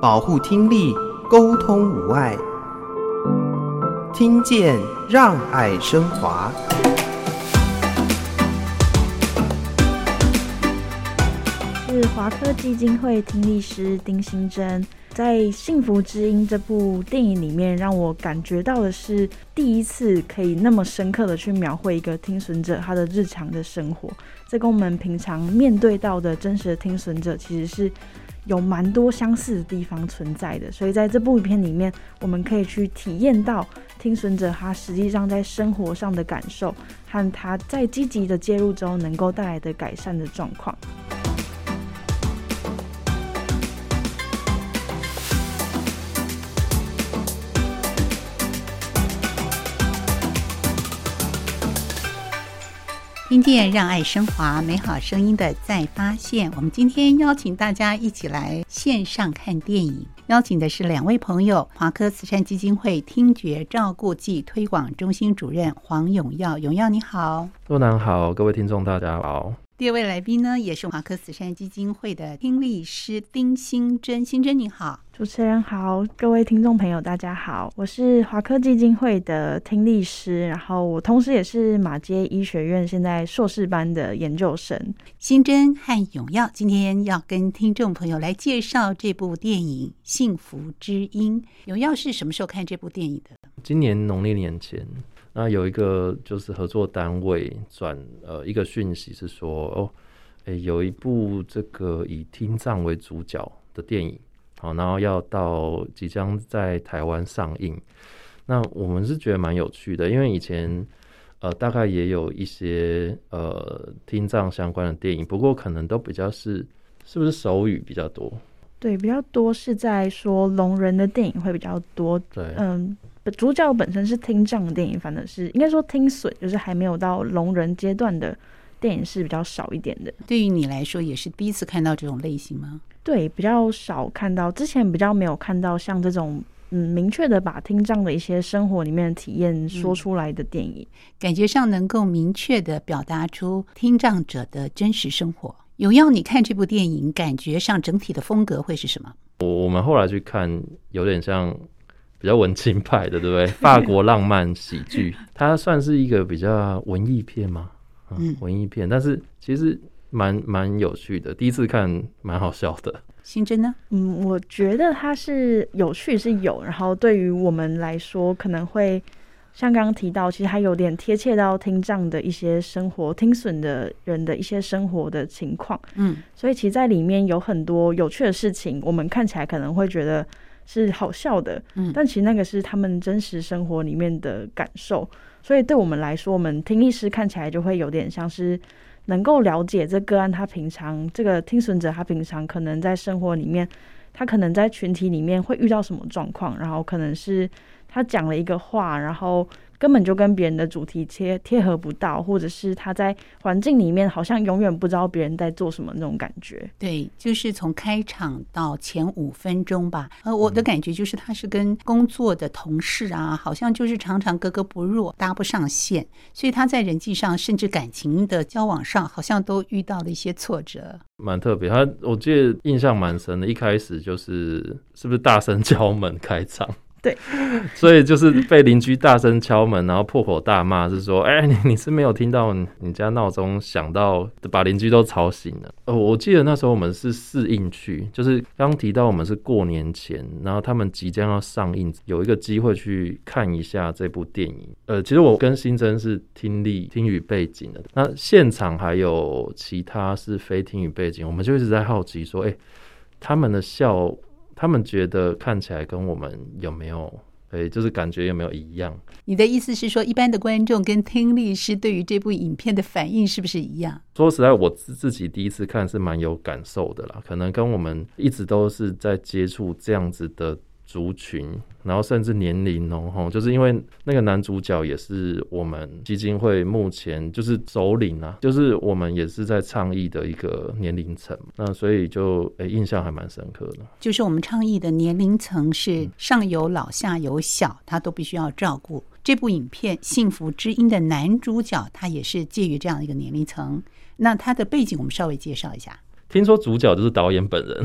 保护听力，沟通无碍，听见让爱升华。是华科基金会听力师丁欣珍。在《幸福之音》这部电影里面，让我感觉到的是第一次可以那么深刻的去描绘一个听损者他的日常的生活，这跟我们平常面对到的真实的听损者其实是有蛮多相似的地方存在的。所以在这部影片里面，我们可以去体验到听损者他实际上在生活上的感受，和他在积极的介入之后能够带来的改善的状况。听见让爱升华，美好声音的再发现。我们今天邀请大家一起来线上看电影，邀请的是两位朋友：华科慈善基金会听觉照顾暨推广中心主任黄永耀。永耀你好，若楠好，各位听众大家好。第二位来宾呢，也是华科慈善基金会的听力师丁新珍。新珍你好。主持人好，各位听众朋友大家好，我是华科基金会的听力师，然后我同时也是马街医学院现在硕士班的研究生。新珍和永耀今天要跟听众朋友来介绍这部电影《幸福之音》。永耀是什么时候看这部电影的？今年农历年前，那有一个就是合作单位转呃一个讯息是说哦，诶有一部这个以听障为主角的电影。好，然后要到即将在台湾上映，那我们是觉得蛮有趣的，因为以前呃大概也有一些呃听障相关的电影，不过可能都比较是是不是手语比较多？对，比较多是在说聋人的电影会比较多。对，嗯，主角本身是听障的电影，反正是应该说听损，就是还没有到聋人阶段的电影是比较少一点的。对于你来说，也是第一次看到这种类型吗？对，比较少看到，之前比较没有看到像这种嗯明确的把听障的一些生活里面的体验说出来的电影，嗯、感觉上能够明确的表达出听障者的真实生活。有要，你看这部电影，感觉上整体的风格会是什么？我我们后来去看，有点像比较文青派的，对不对？法国浪漫喜剧，它算是一个比较文艺片吗？嗯，文艺片，但是其实。蛮蛮有趣的，第一次看蛮好笑的。新珍呢？嗯，我觉得它是有趣是有，然后对于我们来说，可能会像刚刚提到，其实还有点贴切到听障的一些生活，听损的人的一些生活的情况。嗯，所以其实在里面有很多有趣的事情，我们看起来可能会觉得是好笑的，嗯，但其实那个是他们真实生活里面的感受。所以对我们来说，我们听力师看起来就会有点像是。能够了解这个案，他平常这个听损者，他平常可能在生活里面，他可能在群体里面会遇到什么状况，然后可能是他讲了一个话，然后。根本就跟别人的主题贴贴合不到，或者是他在环境里面好像永远不知道别人在做什么那种感觉。对，就是从开场到前五分钟吧，呃，我的感觉就是他是跟工作的同事啊，好像就是常常格格不入，搭不上线，所以他在人际上甚至感情的交往上，好像都遇到了一些挫折。蛮特别，他我记得印象蛮深的，一开始就是是不是大声敲门开场？对，所以就是被邻居大声敲门，然后破口大骂，是说，哎、你你是没有听到你家闹钟响到，把邻居都吵醒了。哦，我记得那时候我们是试映区，就是刚提到我们是过年前，然后他们即将要上映，有一个机会去看一下这部电影。呃，其实我跟新增是听力听语背景的，那现场还有其他是非听语背景，我们就一直在好奇说，哎、他们的笑。他们觉得看起来跟我们有没有，诶，就是感觉有没有一样？你的意思是说，一般的观众跟听力师对于这部影片的反应是不是一样？说实在，我自自己第一次看是蛮有感受的啦，可能跟我们一直都是在接触这样子的。族群，然后甚至年龄哦，吼，就是因为那个男主角也是我们基金会目前就是首领啊，就是我们也是在倡议的一个年龄层，那所以就诶、印象还蛮深刻的。就是我们倡议的年龄层是上有老下有小，他都必须要照顾。这部影片《幸福之音》的男主角他也是介于这样一个年龄层，那他的背景我们稍微介绍一下。听说主角就是导演本人，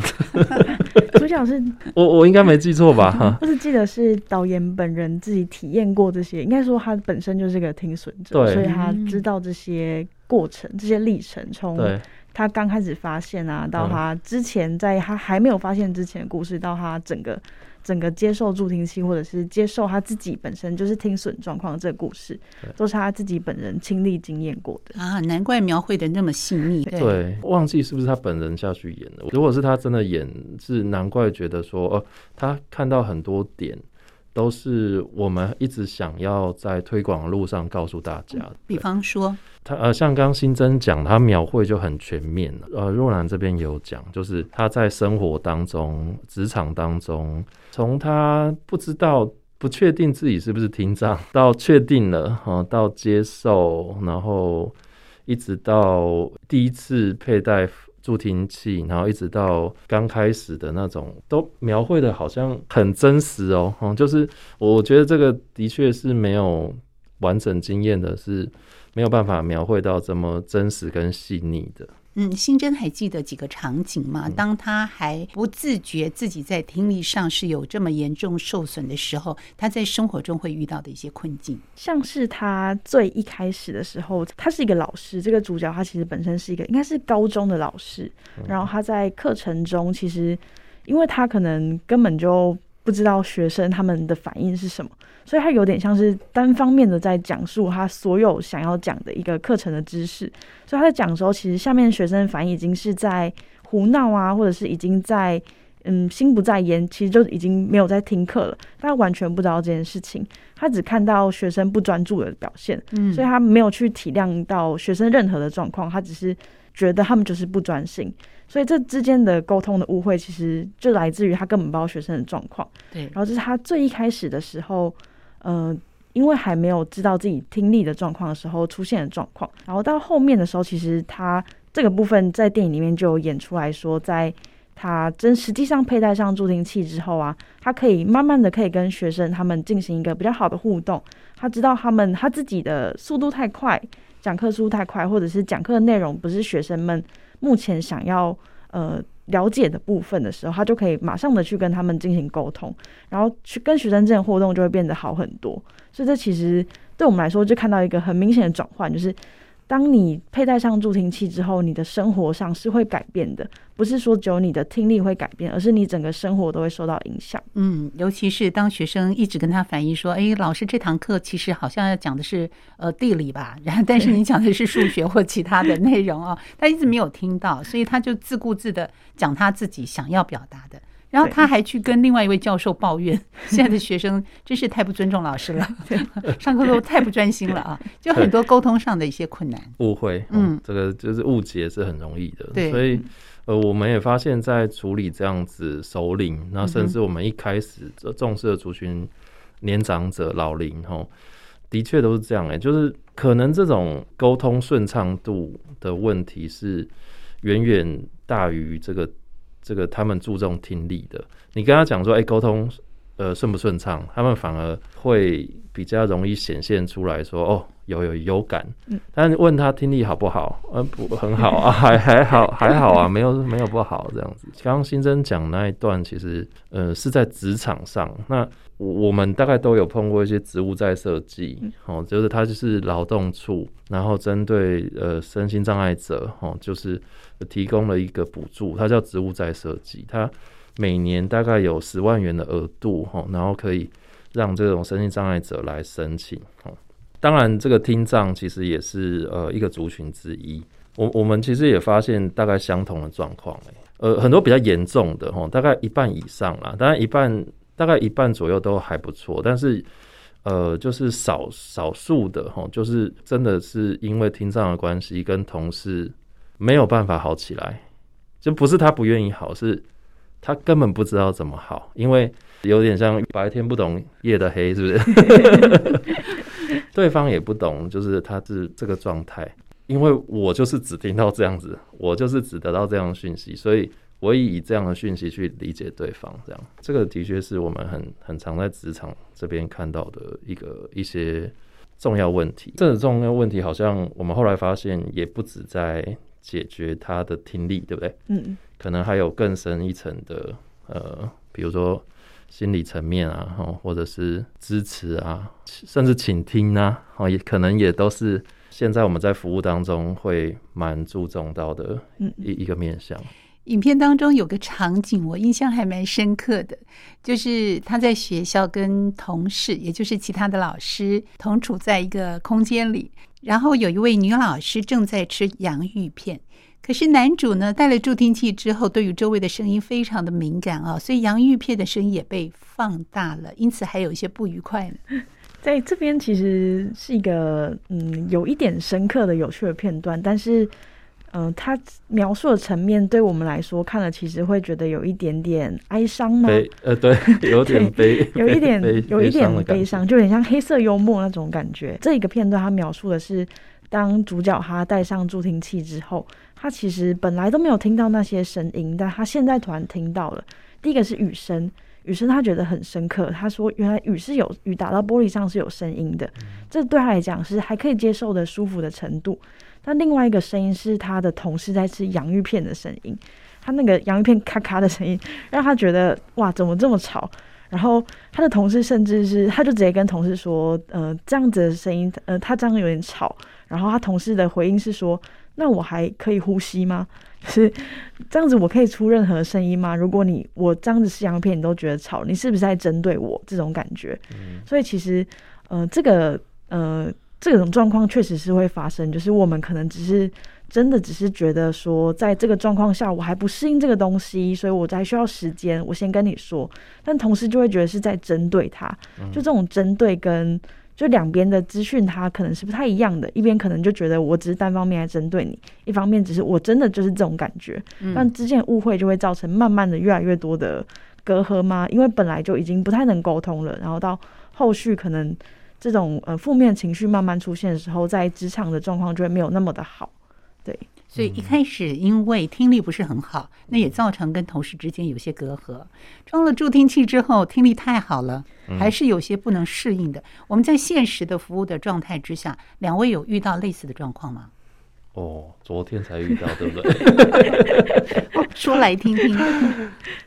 主角是 我我应该没记错吧？我是记得是导演本人自己体验过这些，应该说他本身就是个听损者，所以他知道这些过程、这些历程，从他刚开始发现啊，到他之前在他还没有发现之前的故事，到他整个。整个接受助听器，或者是接受他自己本身就是听损状况，这个故事都是他自己本人亲历经验过的啊，难怪描绘的那么细腻。对，对，忘记是不是他本人下去演的？如果是他真的演，是难怪觉得说，哦，他看到很多点。都是我们一直想要在推广的路上告诉大家。比方说，他呃，像刚新增讲，他描绘就很全面了。呃，若兰这边有讲，就是他在生活当中、职场当中，从他不知道、不确定自己是不是听障，到确定了，哈，到接受，然后一直到第一次佩戴。助听器，然后一直到刚开始的那种，都描绘的好像很真实哦。嗯，就是我觉得这个的确是没有完整经验的，是没有办法描绘到这么真实跟细腻的。嗯，新珍还记得几个场景吗？当他还不自觉自己在听力上是有这么严重受损的时候，他在生活中会遇到的一些困境，像是他最一开始的时候，他是一个老师，这个主角他其实本身是一个应该是高中的老师，然后他在课程中其实，因为他可能根本就不知道学生他们的反应是什么。所以他有点像是单方面的在讲述他所有想要讲的一个课程的知识，所以他在讲的时候，其实下面学生反应已经是在胡闹啊，或者是已经在嗯心不在焉，其实就已经没有在听课了。他完全不知道这件事情，他只看到学生不专注的表现，嗯，所以他没有去体谅到学生任何的状况，他只是觉得他们就是不专心。所以这之间的沟通的误会，其实就来自于他根本不知道学生的状况。对，然后这是他最一开始的时候。呃，因为还没有知道自己听力的状况的时候出现的状况，然后到后面的时候，其实他这个部分在电影里面就有演出来说，在他真实际上佩戴上助听器之后啊，他可以慢慢的可以跟学生他们进行一个比较好的互动。他知道他们他自己的速度太快，讲课速度太快，或者是讲课的内容不是学生们目前想要呃。了解的部分的时候，他就可以马上的去跟他们进行沟通，然后去跟学生之间互动就会变得好很多。所以这其实对我们来说，就看到一个很明显的转换，就是。当你佩戴上助听器之后，你的生活上是会改变的，不是说只有你的听力会改变，而是你整个生活都会受到影响。嗯，尤其是当学生一直跟他反映说：“哎，老师，这堂课其实好像要讲的是呃地理吧，然后但是你讲的是数学或其他的内容啊，他一直没有听到，所以他就自顾自的讲他自己想要表达的。”然后他还去跟另外一位教授抱怨，现在的学生真是太不尊重老师了，上课都太不专心了啊！就很多沟通上的一些困难、误会，嗯，这个就是误解是很容易的。对，所以呃，我们也发现，在处理这样子首领，那甚至我们一开始重视的族群年长者、老龄，哈，的确都是这样哎，就是可能这种沟通顺畅度的问题是远远大于这个。这个他们注重听力的，你跟他讲说，哎，沟通，呃，顺不顺畅？他们反而会比较容易显现出来说，哦，有有有感。嗯，但问他听力好不好？呃，不很好啊，还还好还好啊，没有没有不好这样子。刚刚新增讲那一段，其实呃是在职场上，那我们大概都有碰过一些职务在设计，哦，就是他就是劳动处，然后针对呃身心障碍者，哦，就是。提供了一个补助，它叫职务在设计，它每年大概有十万元的额度，哈，然后可以让这种身心障碍者来申请，哈。当然，这个听障其实也是呃一个族群之一。我我们其实也发现大概相同的状况，呃，很多比较严重的，哈，大概一半以上啦，当然一半大概一半左右都还不错，但是呃，就是少少数的，哈，就是真的是因为听障的关系跟同事。没有办法好起来，就不是他不愿意好，是他根本不知道怎么好，因为有点像白天不懂夜的黑，是不是？对方也不懂，就是他是这个状态，因为我就是只听到这样子，我就是只得到这样的讯息，所以我以以这样的讯息去理解对方，这样，这个的确是我们很很常在职场这边看到的一个一些重要问题。这个重要问题好像我们后来发现也不止在。解决他的听力，对不对？嗯，可能还有更深一层的，呃，比如说心理层面啊，或者是支持啊，甚至倾听啊，哦，也可能也都是现在我们在服务当中会蛮注重到的一一个面向。影片当中有个场景，我印象还蛮深刻的，就是他在学校跟同事，也就是其他的老师同处在一个空间里，然后有一位女老师正在吃洋芋片，可是男主呢戴了助听器之后，对于周围的声音非常的敏感啊，所以洋芋片的声音也被放大了，因此还有一些不愉快呢。在这边其实是一个嗯有一点深刻的有趣的片段，但是。嗯、呃，他描述的层面对我们来说看了，其实会觉得有一点点哀伤吗？呃，对，有点悲，有一点，有一点悲伤，就有点像黑色幽默那种感觉。这一个片段，他描述的是，当主角他戴上助听器之后，他其实本来都没有听到那些声音，但他现在突然听到了。第一个是雨声，雨声他觉得很深刻。他说，原来雨是有雨打到玻璃上是有声音的，这对他来讲是还可以接受的舒服的程度。但另外一个声音是他的同事在吃洋芋片的声音，他那个洋芋片咔咔的声音，让他觉得哇，怎么这么吵？然后他的同事甚至是，他就直接跟同事说，呃，这样子的声音，呃，他这样有点吵。然后他同事的回应是说，那我还可以呼吸吗？是这样子，我可以出任何声音吗？如果你我这样子吃洋片，你都觉得吵，你是不是在针对我？这种感觉。嗯。所以其实，呃，这个，呃。这种状况确实是会发生，就是我们可能只是真的只是觉得说，在这个状况下我还不适应这个东西，所以我才需要时间。我先跟你说，但同时就会觉得是在针对他，就这种针对跟就两边的资讯，它可能是不太一样的。一边可能就觉得我只是单方面来针对你，一方面只是我真的就是这种感觉，但之间误会就会造成慢慢的越来越多的隔阂吗？因为本来就已经不太能沟通了，然后到后续可能。这种呃负面情绪慢慢出现的时候，在职场的状况就会没有那么的好，对。所以一开始因为听力不是很好，那也造成跟同事之间有些隔阂。装了助听器之后，听力太好了，还是有些不能适应的。我们在现实的服务的状态之下，两位有遇到类似的状况吗？哦，昨天才遇到，对不对？说来听听。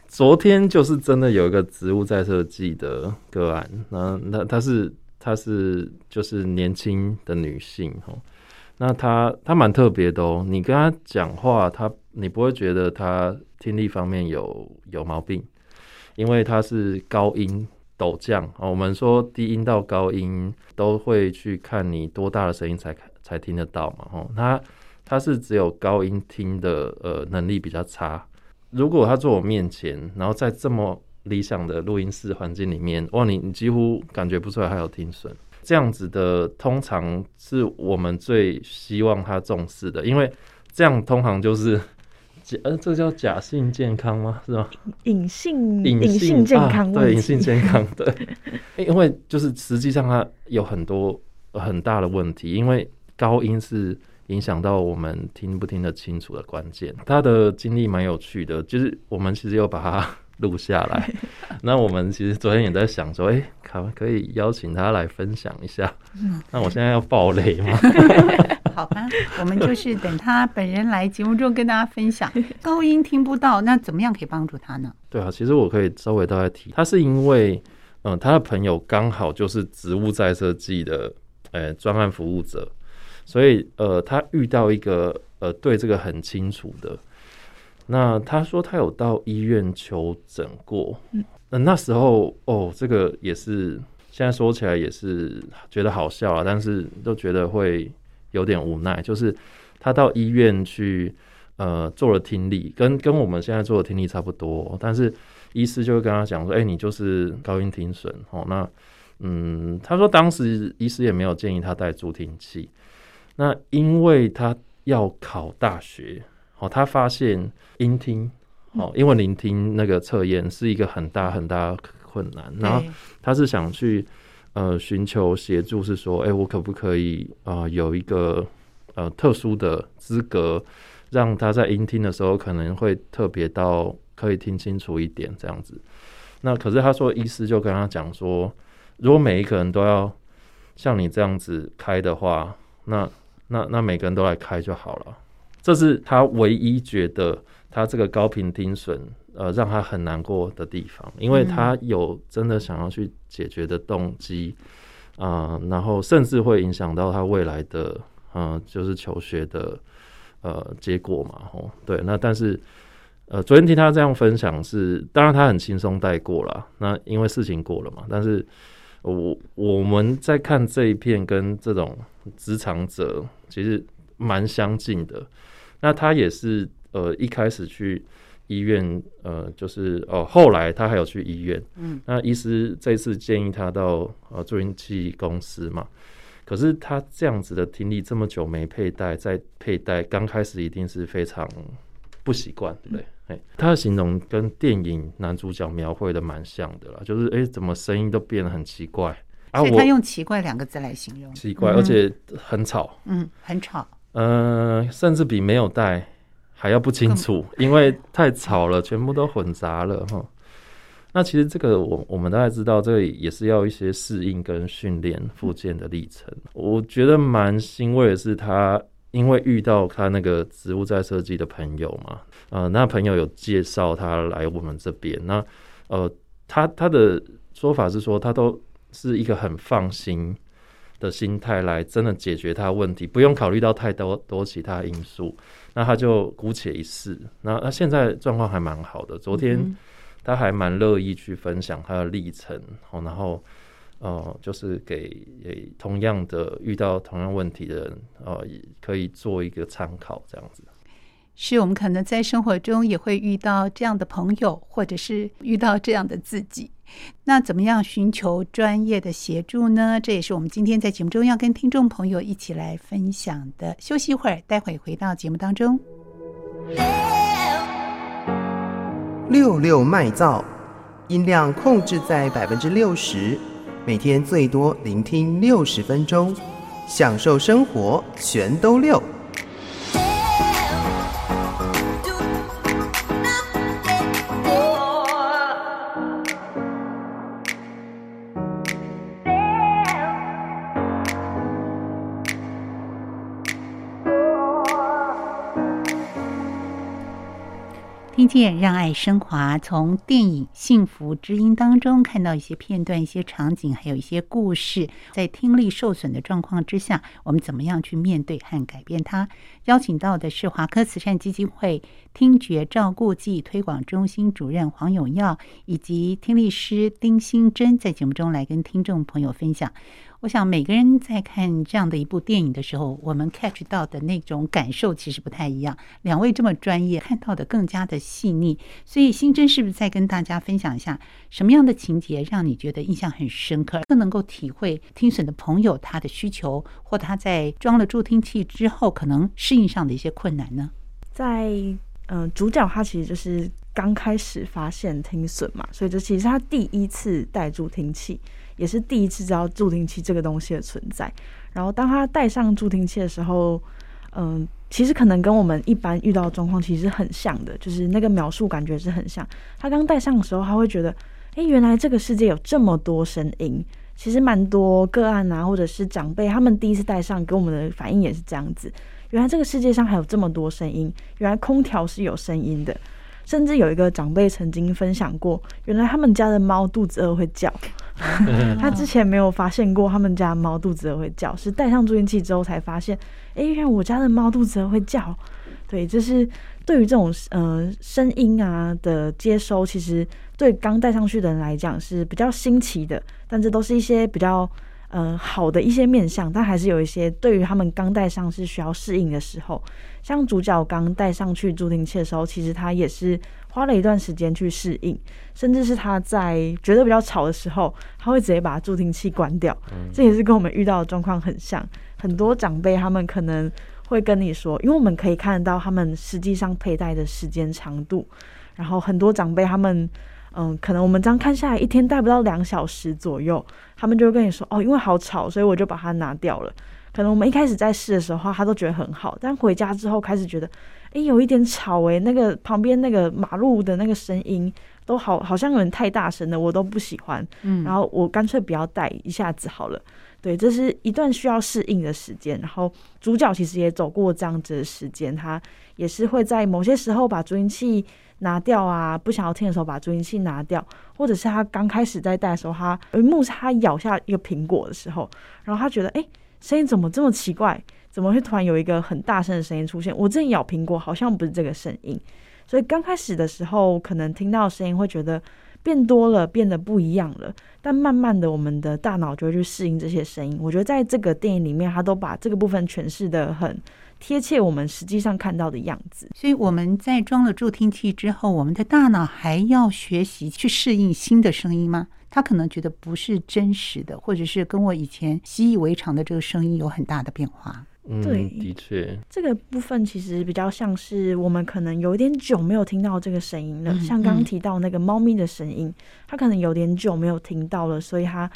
昨天就是真的有一个植物在设计的个案，那那他是。她是就是年轻的女性哦，那她她蛮特别的哦。你跟她讲话，她你不会觉得她听力方面有有毛病，因为她是高音陡降哦。我们说低音到高音都会去看你多大的声音才才听得到嘛哦。他他是只有高音听的呃能力比较差。如果他坐我面前，然后在这么理想的录音室环境里面，哇，你你几乎感觉不出来还有听损，这样子的通常是我们最希望他重视的，因为这样通常就是假，呃，这叫假性健康吗？是吗？隐性隐性健康，对，隐性健康，对，因为就是实际上它有很多很大的问题，因为高音是影响到我们听不听得清楚的关键。他的经历蛮有趣的，就是我们其实有把它。录下来，那我们其实昨天也在想说，哎、欸，可可以邀请他来分享一下。那我现在要爆雷吗？好吧，我们就是等他本人来节目中跟大家分享。高音听不到，那怎么样可以帮助他呢？对啊，其实我可以稍微大概提，他是因为，嗯、呃，他的朋友刚好就是植物再设计的，呃、欸，专案服务者，所以呃，他遇到一个呃，对这个很清楚的。那他说他有到医院求诊过，嗯，那那时候哦，这个也是现在说起来也是觉得好笑啊，但是都觉得会有点无奈，就是他到医院去呃做了听力，跟跟我们现在做的听力差不多，但是医师就会跟他讲说，哎，你就是高音听损哦。那嗯，他说当时医师也没有建议他戴助听器，那因为他要考大学。哦，他发现音听，哦，英文聆听那个测验是一个很大很大困难，然后他是想去呃寻求协助，是说，哎、我可不可以啊、有一个呃特殊的资格，让他在音听的时候可能会特别到可以听清楚一点这样子。那可是他说，医师就跟他讲说，如果每一个人都要像你这样子开的话，那那那每个人都来开就好了。这是他唯一觉得他这个高频听损呃让他很难过的地方，因为他有真的想要去解决的动机啊、呃，然后甚至会影响到他未来的嗯、呃，就是求学的呃结果嘛，吼，对，那但是。呃，昨天听他这样分享是，当然他很轻松带过了，那因为事情过了嘛。但是我我们在看这一片跟这种职场者其实蛮相近的。那他也是呃一开始去医院，呃就是哦后来他还有去医院，嗯，那医师这次建议他到呃助听器公司嘛。可是他这样子的听力这么久没佩戴，再佩戴刚开始一定是非常不习惯，对不对？哎，他的形容跟电影男主角描绘的蛮像的啦，就是哎，怎么声音都变得很奇怪。啊？所以他用“奇怪”两个字来形容，奇怪，而且很吵，嗯，很吵，嗯、呃，甚至比没有戴还要不清楚，因为太吵了，全部都混杂了哈。那其实这个我我们大概知道，这个也是要一些适应跟训练复健的历程。我觉得蛮欣慰的是他。因为遇到他那个植物在设计的朋友嘛，呃，那朋友有介绍他来我们这边。那呃，他他的说法是说，他都是一个很放心的心态来真的解决他问题，不用考虑到太多多其他因素。那他就姑且一试。那他现在状况还蛮好的。昨天他还蛮乐意去分享他的历程，然后。呃，就是给给同样的遇到同样问题的人，呃，也可以做一个参考，这样子。是我们可能在生活中也会遇到这样的朋友，或者是遇到这样的自己。那怎么样寻求专业的协助呢？这也是我们今天在节目中要跟听众朋友一起来分享的。休息一会儿，待会回到节目当中。六六麦噪，音量控制在百分之六十。每天最多聆听六十分钟，享受生活，全都六。让爱升华，从电影《幸福之音》当中看到一些片段、一些场景，还有一些故事。在听力受损的状况之下，我们怎么样去面对和改变它？邀请到的是华科慈善基金会听觉照顾暨推广中心主任黄永耀，以及听力师丁新珍，在节目中来跟听众朋友分享。我想每个人在看这样的一部电影的时候，我们 catch 到的那种感受其实不太一样。两位这么专业，看到的更加的细腻。所以新珍是不是再跟大家分享一下，什么样的情节让你觉得印象很深刻，更能够体会听损的朋友他的需求，或他在装了助听器之后可能适应上的一些困难呢？在嗯、呃，主角他其实就是刚开始发现听损嘛，所以这其实他第一次戴助听器。也是第一次知道助听器这个东西的存在。然后当他戴上助听器的时候，嗯，其实可能跟我们一般遇到的状况其实很像的，就是那个描述感觉是很像。他刚戴上的时候，他会觉得，诶，原来这个世界有这么多声音。其实蛮多个案啊，或者是长辈，他们第一次戴上，给我们的反应也是这样子。原来这个世界上还有这么多声音，原来空调是有声音的。甚至有一个长辈曾经分享过，原来他们家的猫肚子饿会叫。他之前没有发现过他们家猫肚子会叫，是戴上助听器之后才发现，哎，原来我家的猫肚子会叫。对，就是对于这种呃声音啊的接收，其实对刚戴上去的人来讲是比较新奇的，但这都是一些比较呃好的一些面向，但还是有一些对于他们刚戴上是需要适应的时候，像主角刚戴上去助听器的时候，其实他也是。花了一段时间去适应，甚至是他在觉得比较吵的时候，他会直接把助听器关掉。嗯、这也是跟我们遇到的状况很像。很多长辈他们可能会跟你说，因为我们可以看得到他们实际上佩戴的时间长度。然后很多长辈他们，嗯，可能我们这样看下来，一天戴不到两小时左右，他们就会跟你说，哦，因为好吵，所以我就把它拿掉了。可能我们一开始在试的时候，他都觉得很好，但回家之后开始觉得。诶，有一点吵诶，那个旁边那个马路的那个声音都好，好像有点太大声了，我都不喜欢。嗯，然后我干脆不要戴一下子好了。对，这是一段需要适应的时间。然后主角其实也走过这样子的时间，他也是会在某些时候把助听器拿掉啊，不想要听的时候把助听器拿掉，或者是他刚开始在戴的时候，他有一幕是他咬下一个苹果的时候，然后他觉得哎，声音怎么这么奇怪？怎么会突然有一个很大声的声音出现？我正咬苹果，好像不是这个声音。所以刚开始的时候，可能听到声音会觉得。变多了，变得不一样了。但慢慢的，我们的大脑就会去适应这些声音。我觉得在这个电影里面，他都把这个部分诠释得很贴切，我们实际上看到的样子。所以我们在装了助听器之后，我们的大脑还要学习去适应新的声音吗？他可能觉得不是真实的，或者是跟我以前习以为常的这个声音有很大的变化。嗯，对，的确，这个部分其实比较像是我们可能有一点久没有听到这个声音了，嗯、像刚刚提到那个猫咪的声音，它可能有点久没有听到了，所以它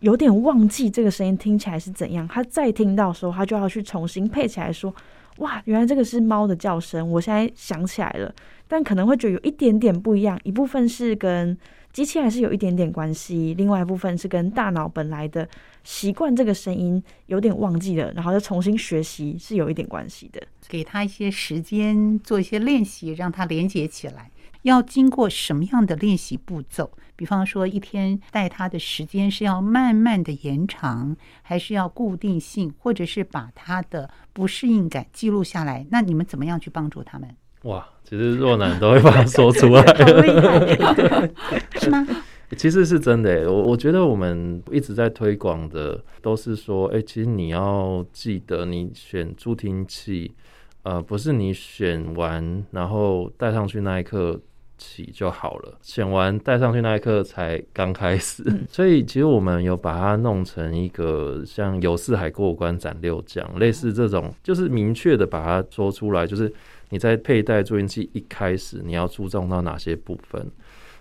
有点忘记这个声音听起来是怎样。它再听到的时候，它就要去重新配起来说：“哇，原来这个是猫的叫声。”我现在想起来了，但可能会觉得有一点点不一样，一部分是跟机器还是有一点点关系，另外一部分是跟大脑本来的习惯这个声音有点忘记了，然后再重新学习是有一点关系的。给他一些时间做一些练习，让他连接起来。要经过什么样的练习步骤？比方说，一天带他的时间是要慢慢的延长，还是要固定性，或者是把他的不适应感记录下来？那你们怎么样去帮助他们？哇，其实若男都会把它说出来，是吗？其实是真的。我我觉得我们一直在推广的都是说，哎，其实你要记得，你选助听器，呃，不是你选完然后戴上去那一刻起就好了，选完戴上去那一刻才刚开始。所以其实我们有把它弄成一个像游四海过五关斩六将，类似这种，就是明确的把它说出来，就是。你在佩戴助听器一开始，你要注重到哪些部分？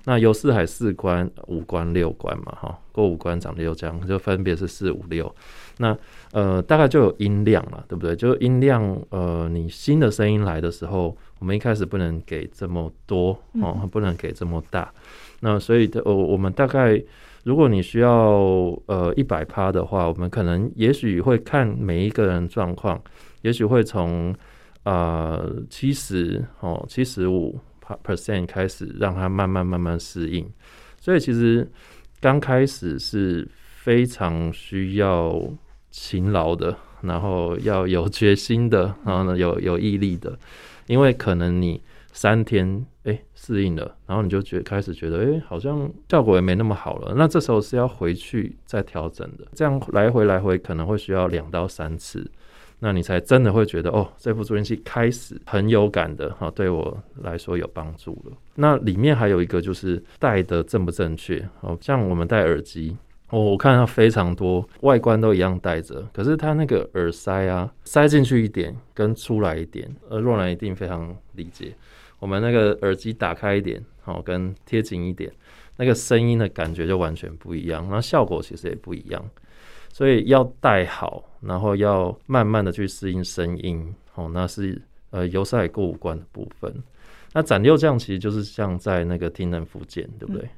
那有四海四关、五关、六关嘛，哈，过五关斩六将，就分别是四五六。那呃，大概就有音量了，对不对？就音量，呃，你新的声音来的时候，我们一开始不能给这么多哦，不能给这么大。那所以，呃，我们大概，如果你需要呃一百趴的话，我们可能也许会看每一个人状况，也许会从。呃，七十哦，七十五 percent 开始让它慢慢慢慢适应，所以其实刚开始是非常需要勤劳的，然后要有决心的，然后呢有有毅力的，因为可能你三天哎适应了，然后你就觉开始觉得哎好像效果也没那么好了，那这时候是要回去再调整的，这样来回来回可能会需要两到三次。那你才真的会觉得哦，这副助听器开始很有感的哈，对我来说有帮助了。那里面还有一个就是戴的正不正确哦，像我们戴耳机，哦，我看到非常多外观都一样戴着，可是它那个耳塞啊，塞进去一点跟出来一点，呃，若男一定非常理解。我们那个耳机打开一点，哦，跟贴紧一点，那个声音的感觉就完全不一样，那效果其实也不一样。所以要戴好，然后要慢慢的去适应声音，哦，那是呃游四海过五关的部分。那斩六将其实就是像在那个听能复健，对不对？嗯、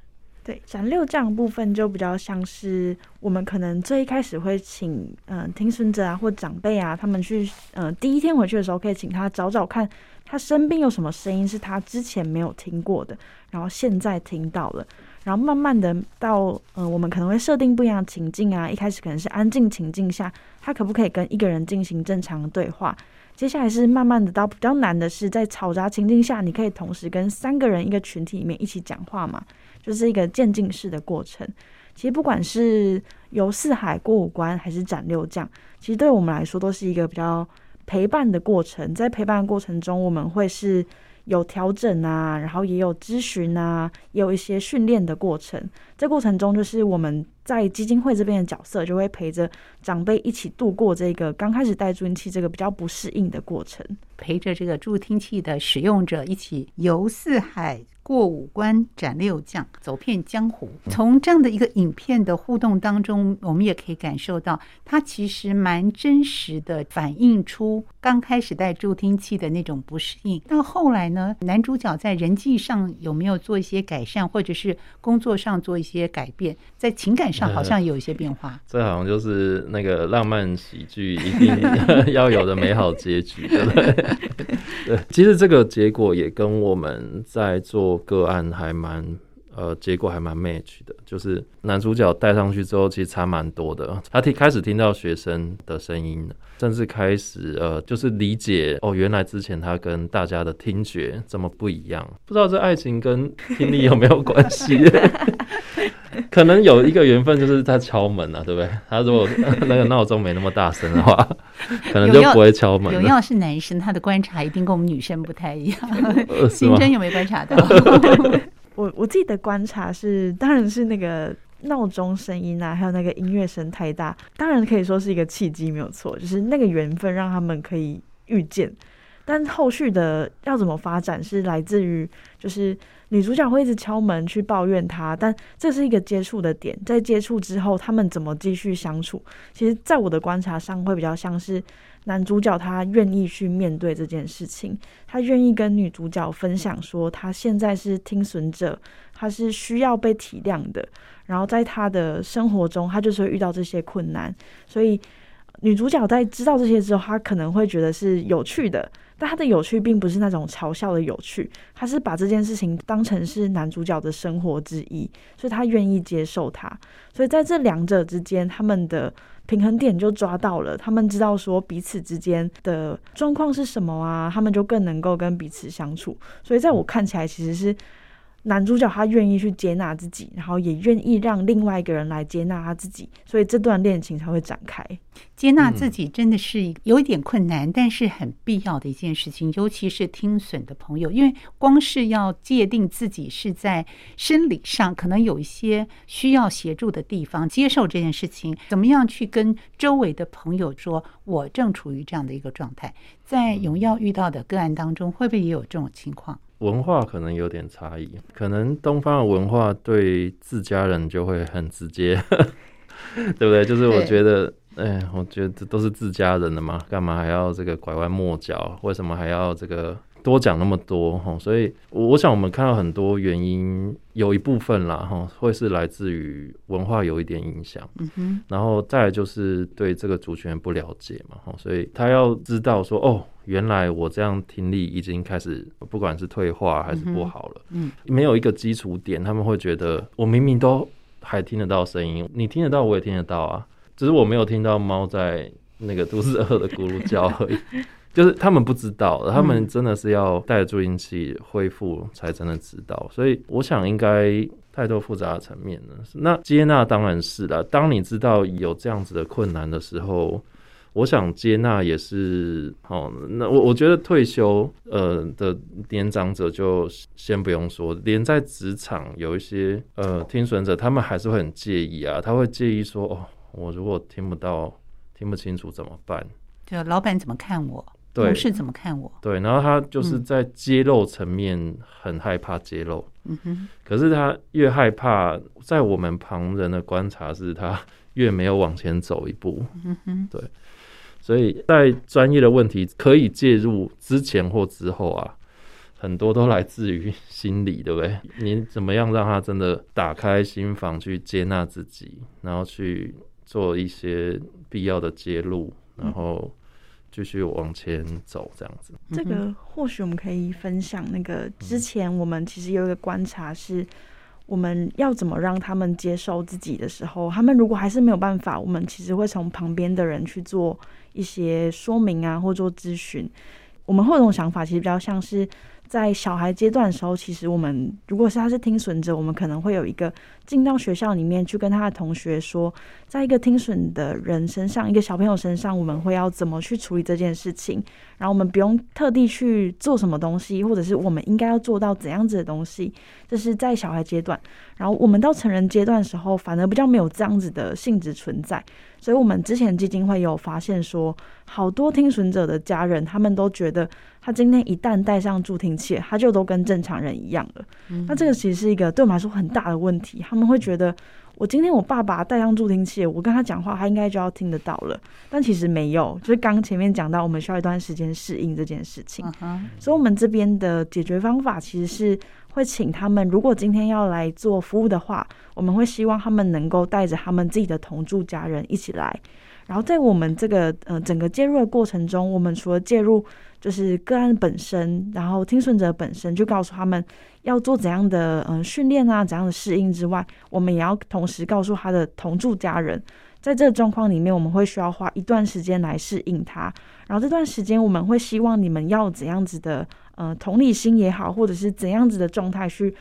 对，斩六将部分就比较像是我们可能最一开始会请嗯、呃、听损者啊或长辈啊，他们去嗯、呃、第一天回去的时候，可以请他找找看他身边有什么声音是他之前没有听过的，然后现在听到了。然后慢慢的到，呃，我们可能会设定不一样的情境啊。一开始可能是安静情境下，他可不可以跟一个人进行正常的对话？接下来是慢慢的到比较难的是，在嘈杂情境下，你可以同时跟三个人一个群体里面一起讲话嘛？就是一个渐进式的过程。其实不管是游四海过五关还是斩六将，其实对我们来说都是一个比较陪伴的过程。在陪伴的过程中，我们会是。有调整啊，然后也有咨询啊，也有一些训练的过程。这过程中，就是我们在基金会这边的角色，就会陪着长辈一起度过这个刚开始戴助听器这个比较不适应的过程，陪着这个助听器的使用者一起游四海过五关斩六将，走遍江湖。从这样的一个影片的互动当中，我们也可以感受到，它其实蛮真实的，反映出刚开始戴助听器的那种不适应。到后来呢，男主角在人际上有没有做一些改善，或者是工作上做一些改变，在情感上好像有一些变化。这好像就是那个浪漫喜剧一定 要有的美好结局，对，其实这个结果也跟我们在做个案还蛮呃，结果还蛮 match 的，就是男主角戴上去之后，其实差蛮多的。他听开始听到学生的声音，甚至开始呃，就是理解哦，原来之前他跟大家的听觉这么不一样。不知道这爱情跟听力有没有关系？可能有一个缘分，就是他敲门啊，对不对？他如果那个闹钟没那么大声的话，可能就不会敲门。有要是男生，他的观察一定跟我们女生不太一样。新真有没有观察到？我我自己的观察是，当然是那个闹钟声音啊，还有那个音乐声太大，当然可以说是一个契机，没有错，就是那个缘分让他们可以遇见。但后续的要怎么发展，是来自于就是女主角会一直敲门去抱怨他，但这是一个接触的点，在接触之后，他们怎么继续相处？其实，在我的观察上，会比较像是。男主角他愿意去面对这件事情，他愿意跟女主角分享说，他现在是听损者，他是需要被体谅的。然后在他的生活中，他就是会遇到这些困难，所以女主角在知道这些之后，她可能会觉得是有趣的，但他的有趣并不是那种嘲笑的有趣，他是把这件事情当成是男主角的生活之一，所以他愿意接受他。所以在这两者之间，他们的。平衡点就抓到了，他们知道说彼此之间的状况是什么啊，他们就更能够跟彼此相处。所以在我看起来，其实是。男主角他愿意去接纳自己，然后也愿意让另外一个人来接纳他自己，所以这段恋情才会展开。接纳自己真的是有一点困难，但是很必要的一件事情，尤其是听损的朋友，因为光是要界定自己是在生理上可能有一些需要协助的地方，接受这件事情，怎么样去跟周围的朋友说，我正处于这样的一个状态，在荣耀遇到的个案当中，会不会也有这种情况？文化可能有点差异，可能东方的文化对自家人就会很直接，对不对？就是我觉得，哎，我觉得都是自家人的嘛，干嘛还要这个拐弯抹角？为什么还要这个？多讲那么多哈，所以我想我们看到很多原因，有一部分啦哈，会是来自于文化有一点影响，嗯哼，然后再来就是对这个族群不了解嘛哈，所以他要知道说哦，原来我这样听力已经开始不管是退化还是不好了，嗯，没有一个基础点，他们会觉得我明明都还听得到声音，你听得到我也听得到啊，只是我没有听到猫在那个肚子饿的咕噜叫而已。就是他们不知道，他们真的是要带着助听器恢复才真的知道，所以我想应该太多复杂的层面了。那接纳当然是了，当你知道有这样子的困难的时候，我想接纳也是哦。那我我觉得退休呃的年长者就先不用说，连在职场有一些呃听损者，他们还是会很介意啊，他会介意说哦，我如果听不到、听不清楚怎么办？就老板怎么看我？对，同事怎么看我？对，然后他就是在揭露层面很害怕揭露，嗯哼。可是他越害怕，在我们旁人的观察是，他越没有往前走一步，嗯哼。对，所以在专业的问题可以介入之前或之后啊，很多都来自于心理，对不对？你怎么样让他真的打开心房去接纳自己，然后去做一些必要的揭露，然后。继续往前走，这样子。这个或许我们可以分享。那个之前我们其实有一个观察是，我们要怎么让他们接受自己的时候，他们如果还是没有办法，我们其实会从旁边的人去做一些说明啊，或做咨询。我们会有这种想法，其实比较像是。在小孩阶段的时候，其实我们如果是他是听损者，我们可能会有一个进到学校里面去跟他的同学说，在一个听损的人身上，一个小朋友身上，我们会要怎么去处理这件事情。然后我们不用特地去做什么东西，或者是我们应该要做到怎样子的东西，这是在小孩阶段。然后我们到成人阶段的时候，反而比较没有这样子的性质存在。所以我们之前基金会有发现说，好多听损者的家人，他们都觉得他今天一旦戴上助听器，他就都跟正常人一样了。嗯、那这个其实是一个对我们来说很大的问题。他们会觉得，我今天我爸爸戴上助听器，我跟他讲话，他应该就要听得到了。但其实没有，就是刚前面讲到，我们需要一段时间适应这件事情。Uh. 所以，我们这边的解决方法其实是会请他们，如果今天要来做服务的话，我们会希望他们能够带着他们自己的同住家人一起来。然后，在我们这个呃整个介入的过程中，我们除了介入就是个案本身，然后听损者本身就告诉他们。要做怎样的嗯训练啊，怎样的适应之外，我们也要同时告诉他的同住家人，在这个状况里面，我们会需要花一段时间来适应他。然后这段时间，我们会希望你们要怎样子的呃同理心也好，或者是怎样子的状态去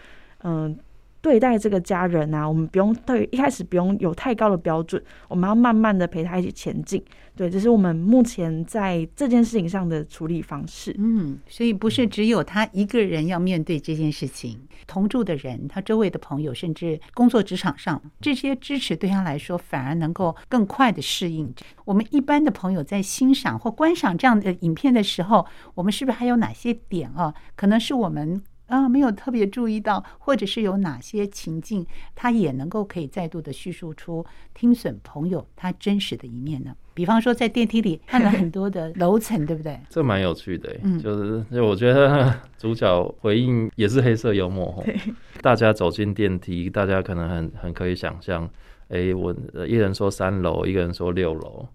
嗯。对待这个家人啊，我们不用对一开始不用有太高的标准，我们要慢慢的陪他一起前进。对，这是我们目前在这件事情上的处理方式。嗯，所以不是只有他一个人要面对这件事情，同住的人、他周围的朋友，甚至工作职场上这些支持，对他来说反而能够更快的适应。我们一般的朋友在欣赏或观赏这样的影片的时候，我们是不是还有哪些点啊？可能是我们。啊，没有特别注意到，或者是有哪些情境，他也能够可以再度的叙述出听损朋友他真实的一面呢？比方说，在电梯里看了很多的楼层，对不对？这蛮有趣的，嗯，就是就我觉得 主角回应也是黑色幽默，对大家走进电梯，大家可能很很可以想象，哎，我一人说三楼，一个人说六楼，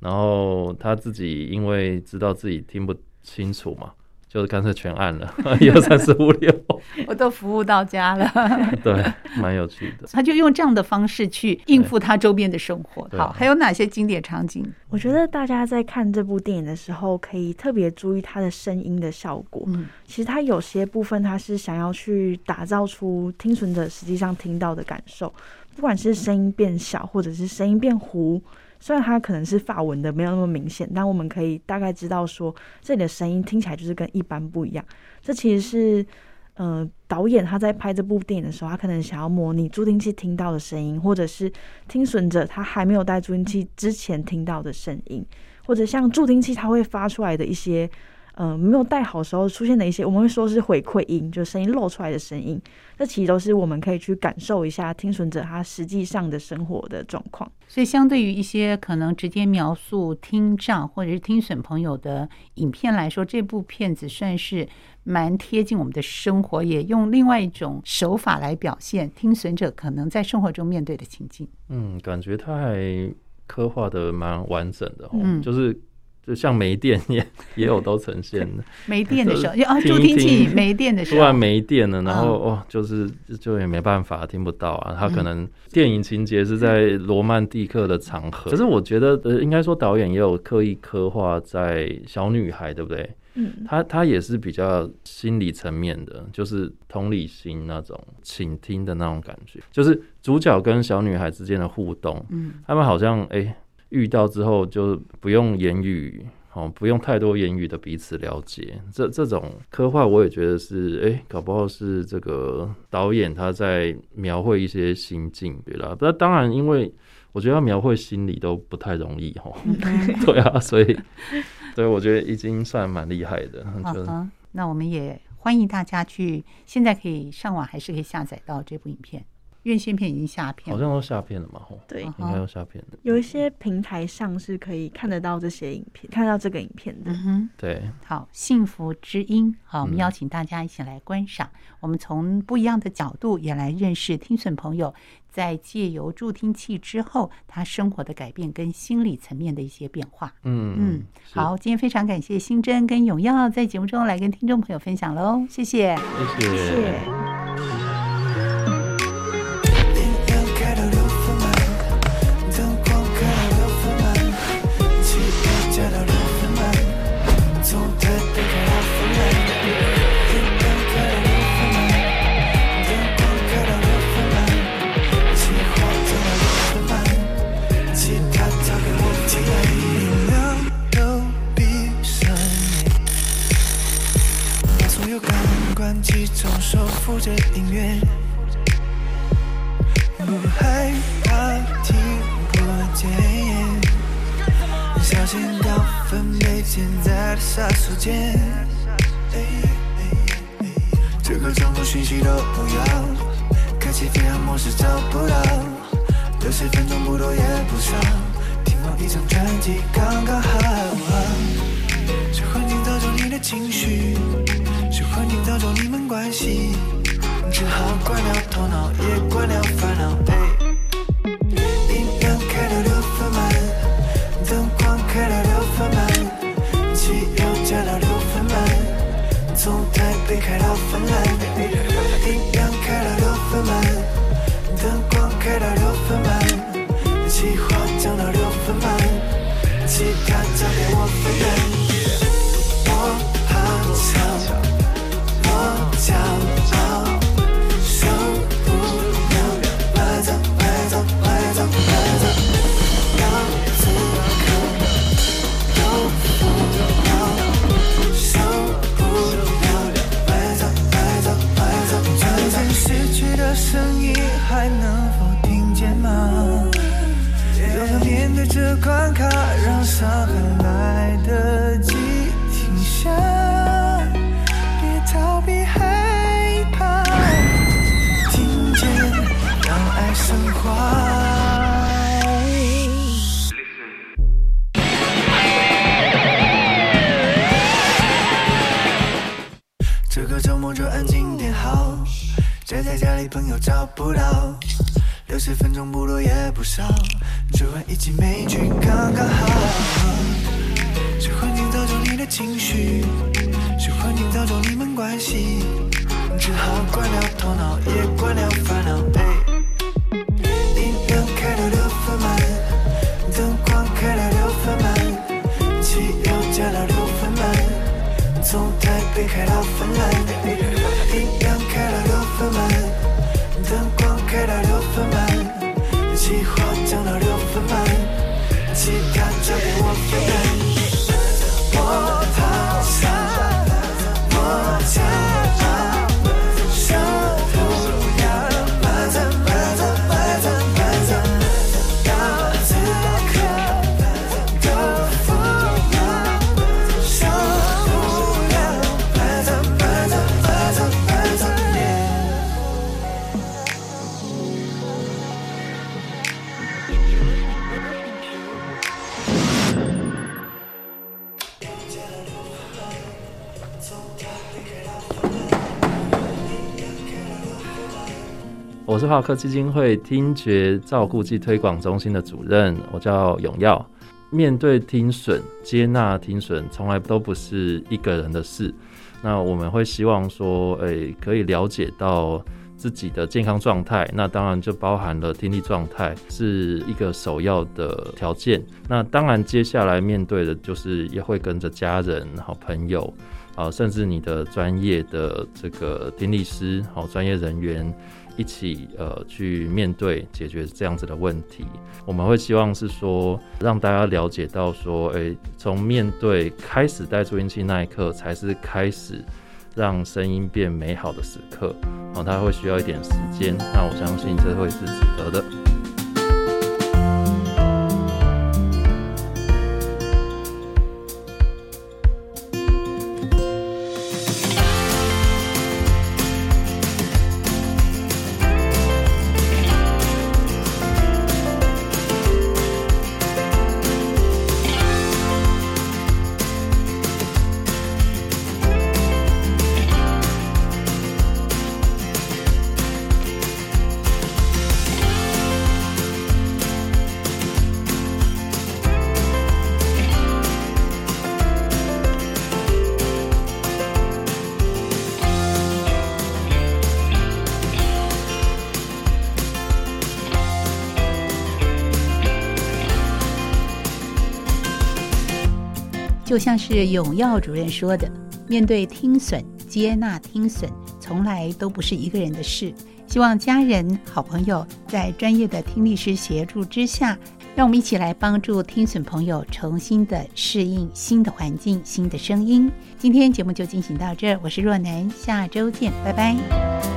然后他自己因为知道自己听不清楚嘛。就是干脆全按了，一二三四五六，我都服务到家了。对，蛮有趣的。他就用这样的方式去应付他周边的生活。好，还有哪些经典场景？我觉得大家在看这部电影的时候，可以特别注意他的声音的效果。嗯，其实他有些部分，他是想要去打造出听损者实际上听到的感受，不管是声音变小，或者是声音变糊。虽然它可能是发文的，没有那么明显，但我们可以大概知道说，这里的声音听起来就是跟一般不一样。这其实是，呃，导演他在拍这部电影的时候，他可能想要模拟助听器听到的声音，或者是听损者他还没有戴助听器之前听到的声音，或者像助听器它会发出来的一些。嗯、呃，没有戴好时候出现的一些，我们会说是回馈音，就声音漏出来的声音，这其实都是我们可以去感受一下听损者他实际上的生活的状况。所以，相对于一些可能直接描述听障或者是听损朋友的影片来说，这部片子算是蛮贴近我们的生活，也用另外一种手法来表现听损者可能在生活中面对的情境。嗯，感觉他还刻画的蛮完整的，嗯，就是。就像没电也也有都呈现的，没电的时候，啊，助听器没电的时候，突然没电了，然后哦，就是就也没办法听不到啊。他可能电影情节是在罗曼蒂克的场合，可是我觉得呃，应该说导演也有刻意刻画在小女孩，对不对？嗯，他他也是比较心理层面的，就是同理心那种倾听的那种感觉，就是主角跟小女孩之间的互动，嗯，他们好像哎。遇到之后就不用言语，哦，不用太多言语的彼此了解，这这种刻画我也觉得是，哎、欸，搞不好是这个导演他在描绘一些心境，对啦。那当然，因为我觉得要描绘心理都不太容易，哈，对啊，所以，对，我觉得已经算蛮厉害的。就那我们也欢迎大家去，现在可以上网还是可以下载到这部影片。院线片已经下片，好像都下片了嘛？吼，对，应该要下片的。有一些平台上是可以看得到这些影片，看到这个影片的。嗯哼，对。好，幸福之音，好，我们邀请大家一起来观赏。嗯、我们从不一样的角度也来认识听损朋友在借由助听器之后，他生活的改变跟心理层面的一些变化。嗯嗯，好，今天非常感谢新珍跟永耀在节目中来跟听众朋友分享喽，谢谢，谢谢。谢谢 tell me what for you. 不到，六十分钟不多也不少，只换一句每句刚刚好。是环境造就你的情绪，是环境造就你们关系，只好关掉头脑，也关掉烦恼。哎、音量开到六分满，灯光开到六分满，汽油加到六分满，从台北开到芬兰。华科基金会听觉照顾暨推广中心的主任，我叫永耀。面对听损，接纳听损，从来都不是一个人的事。那我们会希望说，诶、可以了解到自己的健康状态。那当然就包含了听力状态，是一个首要的条件。那当然接下来面对的就是也会跟着家人、好朋友啊，甚至你的专业的这个听力师、好专业人员。一起呃去面对解决这样子的问题，我们会希望是说让大家了解到说，哎、从面对开始戴助听器那一刻，才是开始让声音变美好的时刻，然后他会需要一点时间，那我相信这会是值得的。像是永耀主任说的，面对听损，接纳听损，从来都不是一个人的事。希望家人、好朋友在专业的听力师协助之下，让我们一起来帮助听损朋友重新的适应新的环境、新的声音。今天节目就进行到这儿，我是若楠，下周见，拜拜。